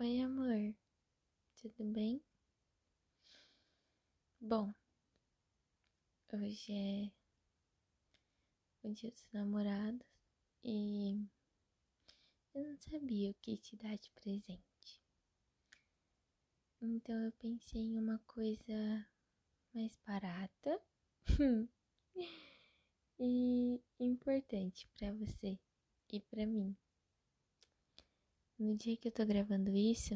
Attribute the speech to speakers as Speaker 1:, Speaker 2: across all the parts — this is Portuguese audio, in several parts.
Speaker 1: Oi, amor. Tudo bem? Bom, hoje é o dia dos namorados e eu não sabia o que te dar de presente. Então eu pensei em uma coisa mais barata e importante para você e para mim. No dia que eu tô gravando isso,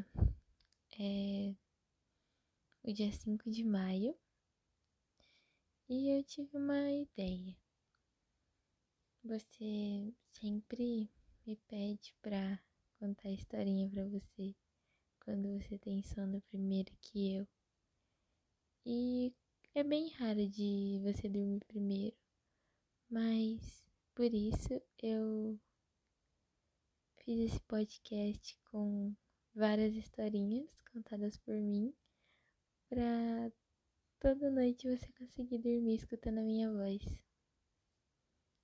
Speaker 1: é o dia 5 de maio, e eu tive uma ideia. Você sempre me pede pra contar historinha pra você quando você tem sono primeiro que eu. E é bem raro de você dormir primeiro, mas por isso eu fiz esse podcast com várias historinhas contadas por mim pra toda noite você conseguir dormir escutando a minha voz.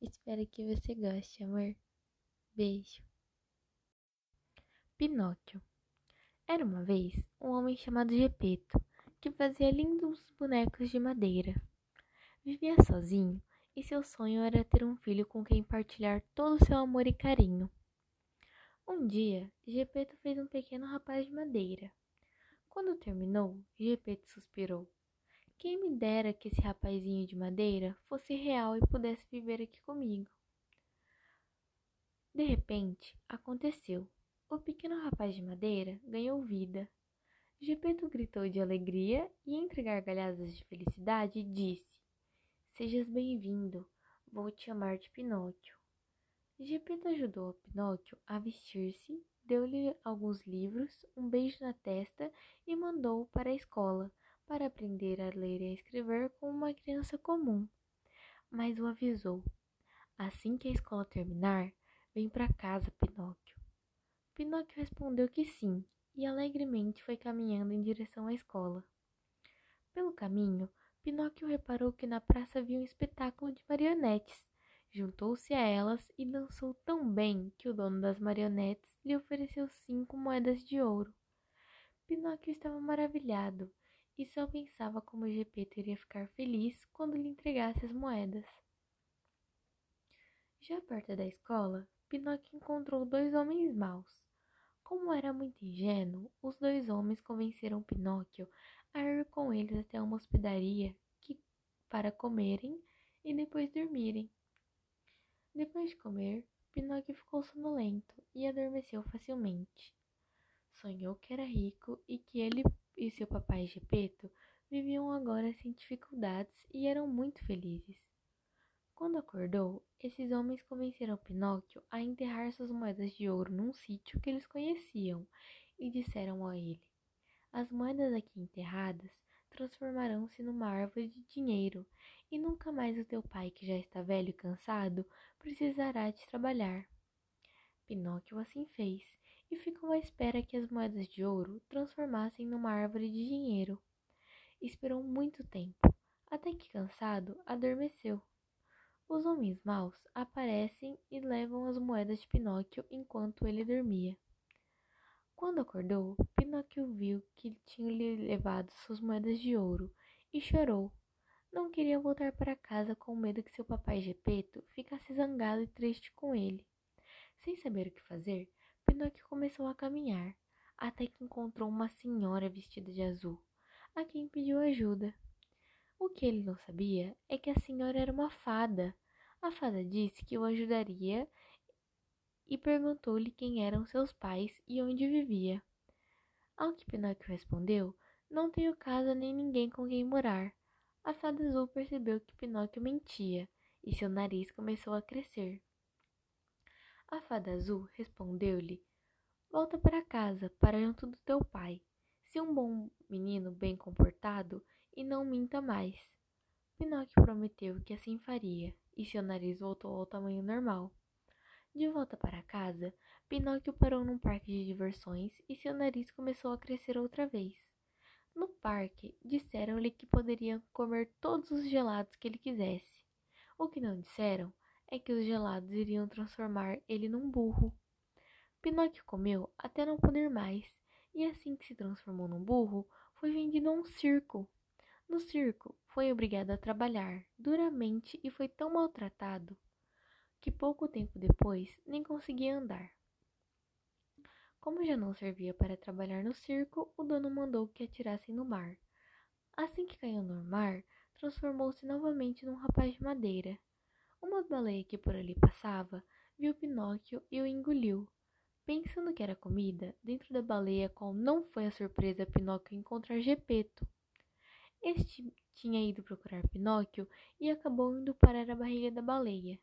Speaker 1: Espero que você goste, amor. Beijo. Pinóquio. Era uma vez um homem chamado Gepeto que fazia lindos bonecos de madeira. Vivia sozinho e seu sonho era ter um filho com quem partilhar todo o seu amor e carinho. Um dia, Gepeto fez um pequeno rapaz de madeira. Quando terminou, Gepeto suspirou. Quem me dera que esse rapazinho de madeira fosse real e pudesse viver aqui comigo. De repente, aconteceu. O pequeno rapaz de madeira ganhou vida. Gepeto gritou de alegria e, entre gargalhadas de felicidade, disse: Sejas bem-vindo, vou te chamar de Pinóquio. Gepeto ajudou Pinóquio a vestir-se, deu-lhe alguns livros, um beijo na testa e mandou-o para a escola para aprender a ler e a escrever como uma criança comum. Mas o avisou: Assim que a escola terminar, vem para casa, Pinóquio. Pinóquio respondeu que sim e alegremente foi caminhando em direção à escola. Pelo caminho, Pinóquio reparou que na praça havia um espetáculo de marionetes Juntou-se a elas e dançou tão bem que o dono das marionetes lhe ofereceu cinco moedas de ouro. Pinóquio estava maravilhado e só pensava como Gepeto iria ficar feliz quando lhe entregasse as moedas. Já perto da escola, Pinóquio encontrou dois homens maus. Como era muito ingênuo, os dois homens convenceram Pinóquio a ir com eles até uma hospedaria que, para comerem e depois dormirem. Depois de comer, Pinóquio ficou sonolento e adormeceu facilmente. Sonhou que era rico e que ele e seu papai Gepeto viviam agora sem dificuldades e eram muito felizes. Quando acordou, esses homens convenceram Pinóquio a enterrar suas moedas de ouro num sítio que eles conheciam e disseram a ele: As moedas aqui enterradas transformarão-se numa árvore de dinheiro, e nunca mais o teu pai, que já está velho e cansado, precisará de trabalhar. Pinóquio assim fez, e ficou à espera que as moedas de ouro transformassem numa árvore de dinheiro. Esperou muito tempo, até que cansado, adormeceu. Os homens maus aparecem e levam as moedas de Pinóquio enquanto ele dormia. Quando acordou, Pinóquio viu que tinham lhe levado suas moedas de ouro e chorou. Não queria voltar para casa com medo que seu papai Gepeto ficasse zangado e triste com ele. Sem saber o que fazer, Pinóquio começou a caminhar, até que encontrou uma senhora vestida de azul, a quem pediu ajuda. O que ele não sabia é que a senhora era uma fada. A fada disse que o ajudaria e perguntou-lhe quem eram seus pais e onde vivia. Ao que Pinóquio respondeu: Não tenho casa nem ninguém com quem morar. A fada azul percebeu que Pinóquio mentia e seu nariz começou a crescer. A fada azul respondeu-lhe: Volta para casa, para junto do teu pai. Se um bom menino bem comportado e não minta mais. Pinóquio prometeu que assim faria, e seu nariz voltou ao tamanho normal. De volta para casa, Pinóquio parou num parque de diversões e seu nariz começou a crescer outra vez. No parque, disseram-lhe que poderia comer todos os gelados que ele quisesse. O que não disseram é que os gelados iriam transformar ele num burro. Pinóquio comeu até não poder mais e assim que se transformou num burro, foi vendido a um circo. No circo, foi obrigado a trabalhar duramente e foi tão maltratado que pouco tempo depois nem conseguia andar. Como já não servia para trabalhar no circo, o dono mandou que atirassem no mar. Assim que caiu no mar, transformou-se novamente num rapaz de madeira. Uma baleia que por ali passava viu Pinóquio e o engoliu. Pensando que era comida, dentro da baleia, qual não foi a surpresa Pinóquio encontrar Gepeto. Este tinha ido procurar Pinóquio e acabou indo parar a barriga da baleia.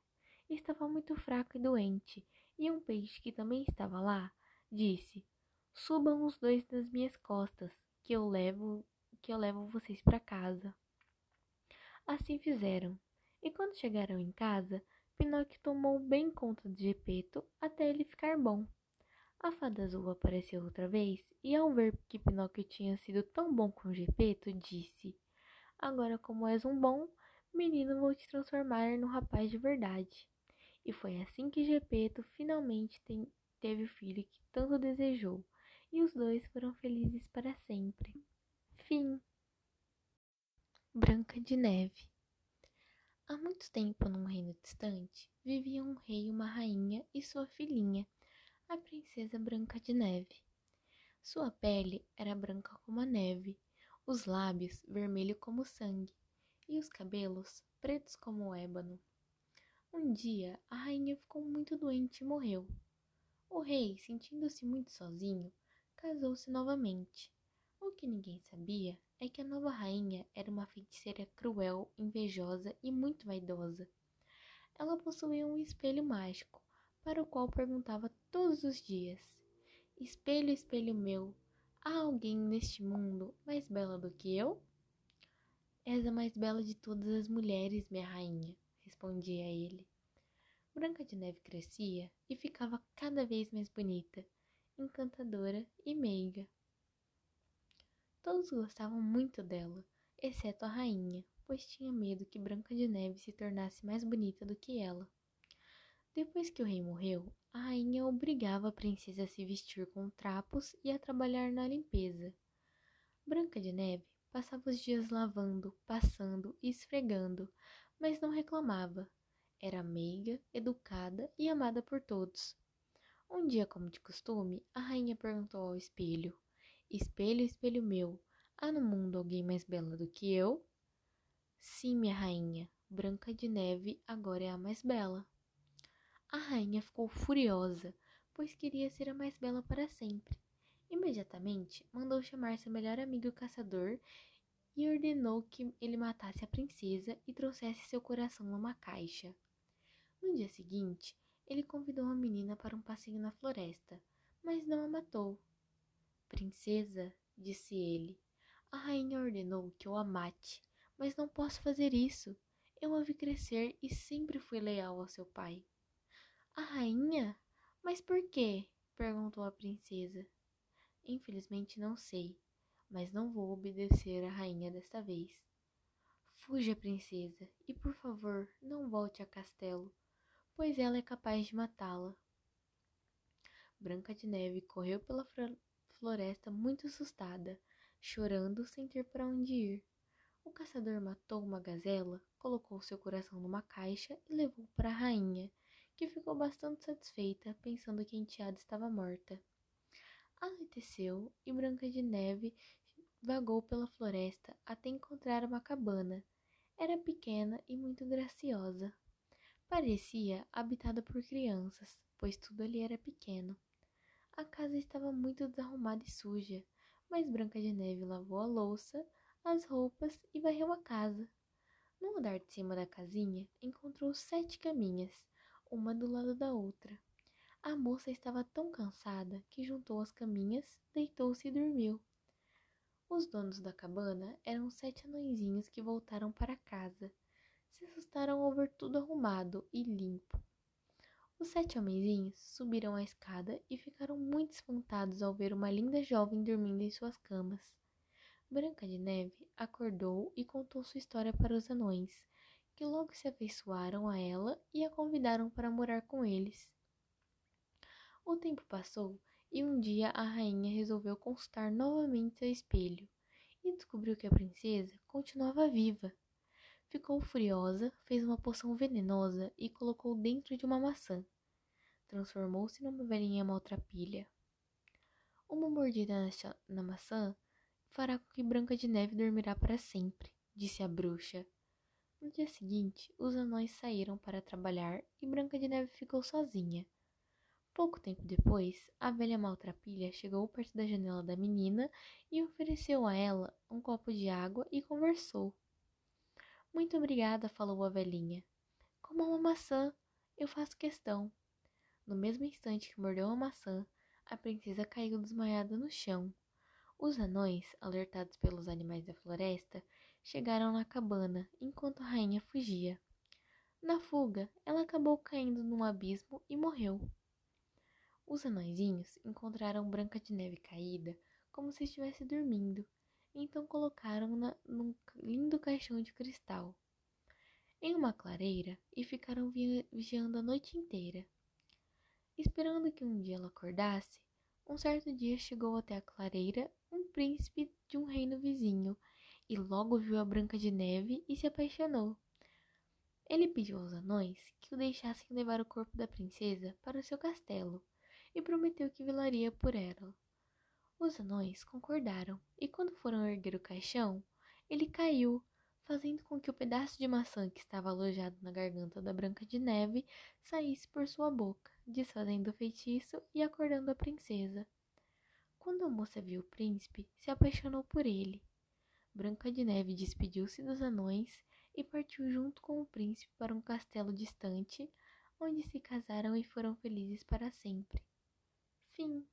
Speaker 1: Estava muito fraco e doente, e um peixe que também estava lá disse: Subam os dois nas minhas costas, que eu levo, que eu levo vocês para casa. Assim fizeram. E quando chegaram em casa, Pinóquio tomou bem conta de Gepeto até ele ficar bom. A fada azul apareceu outra vez e, ao ver que Pinóquio tinha sido tão bom com Gepeto, disse: Agora, como és um bom menino, vou te transformar num rapaz de verdade. E foi assim que Gepeto finalmente tem, teve o filho que tanto desejou, e os dois foram felizes para sempre. Fim. Branca de Neve. Há muito tempo, num reino distante, vivia um rei, uma rainha e sua filhinha, a princesa Branca de Neve. Sua pele era branca como a neve, os lábios vermelho como sangue e os cabelos pretos como o ébano. Um dia, a rainha ficou muito doente e morreu. O rei, sentindo-se muito sozinho, casou-se novamente. O que ninguém sabia é que a nova rainha era uma feiticeira cruel, invejosa e muito vaidosa. Ela possuía um espelho mágico, para o qual perguntava todos os dias: Espelho, espelho meu, há alguém neste mundo mais bela do que eu? És a mais bela de todas as mulheres, minha rainha, respondia ele. Branca de Neve crescia e ficava cada vez mais bonita, encantadora e meiga. Todos gostavam muito dela, exceto a rainha, pois tinha medo que Branca de Neve se tornasse mais bonita do que ela. Depois que o rei morreu, a rainha obrigava a princesa a se vestir com trapos e a trabalhar na limpeza. Branca de Neve passava os dias lavando, passando e esfregando, mas não reclamava. Era meiga, educada e amada por todos. Um dia, como de costume, a rainha perguntou ao espelho: Espelho, espelho meu, há no mundo alguém mais bela do que eu? Sim, minha rainha, Branca de Neve agora é a mais bela. A rainha ficou furiosa, pois queria ser a mais bela para sempre. Imediatamente mandou chamar seu melhor amigo caçador e ordenou que ele matasse a princesa e trouxesse seu coração numa caixa. No dia seguinte, ele convidou a menina para um passeio na floresta, mas não a matou. Princesa, disse ele, a rainha ordenou que eu a mate, mas não posso fazer isso. Eu a vi crescer e sempre fui leal ao seu pai. A rainha? Mas por quê? perguntou a princesa. Infelizmente não sei, mas não vou obedecer à rainha desta vez. Fuja, princesa, e por favor, não volte a castelo, pois ela é capaz de matá-la. Branca de Neve correu pela floresta muito assustada, chorando sem ter para onde ir. O caçador matou uma gazela, colocou seu coração numa caixa e levou para a rainha, que ficou bastante satisfeita, pensando que a enteada estava morta. Anoiteceu e Branca de Neve vagou pela floresta até encontrar uma cabana. Era pequena e muito graciosa. Parecia habitada por crianças, pois tudo ali era pequeno. A casa estava muito desarrumada e suja, mas Branca de Neve lavou a louça, as roupas e varreu a casa. No andar de cima da casinha encontrou sete caminhas, uma do lado da outra. A moça estava tão cansada que juntou as caminhas, deitou-se e dormiu. Os donos da cabana eram sete anõezinhos que voltaram para casa. Se assustaram ao ver tudo arrumado e limpo. Os sete homenzinhos subiram a escada e ficaram muito espantados ao ver uma linda jovem dormindo em suas camas. Branca de Neve acordou e contou sua história para os anões, que logo se afeiçoaram a ela e a convidaram para morar com eles. O tempo passou E um dia a rainha resolveu consultar novamente seu espelho e descobriu que a princesa continuava viva. Ficou furiosa, fez uma poção venenosa e colocou dentro de uma maçã. Transformou-se numa velhinha maltrapilha. Uma mordida na maçã fará com que Branca de Neve dormirá para sempre, disse a bruxa. No dia seguinte, os anões saíram para trabalhar e Branca de Neve ficou sozinha. Pouco tempo depois, a velha maltrapilha chegou perto da janela da menina e ofereceu a ela um copo de água e conversou. Muito obrigada, falou a velhinha. Como uma maçã, eu faço questão. No mesmo instante que mordeu a maçã, a princesa caiu desmaiada no chão. Os anões, alertados pelos animais da floresta, chegaram na cabana enquanto a rainha fugia. Na fuga, ela acabou caindo num abismo e morreu. Os anõezinhos encontraram Branca de Neve caída, como se estivesse dormindo, então colocaram-na num lindo caixão de cristal em uma clareira e ficaram vi vigiando a noite inteira. Esperando que um dia ela acordasse, um certo dia chegou até a clareira um príncipe de um reino vizinho e logo viu a Branca de Neve e se apaixonou. Ele pediu aos anões que o deixassem levar o corpo da princesa para o seu castelo e prometeu que velaria por ela. Os anões concordaram, e quando foram erguer o caixão, ele caiu, fazendo com que o pedaço de maçã que estava alojado na garganta da Branca de Neve saísse por sua boca, desfazendo o feitiço e acordando a princesa. Quando a moça viu o príncipe, se apaixonou por ele. Branca de Neve despediu-se dos anões e partiu junto com o príncipe para um castelo distante, onde se casaram e foram felizes para sempre. Fim.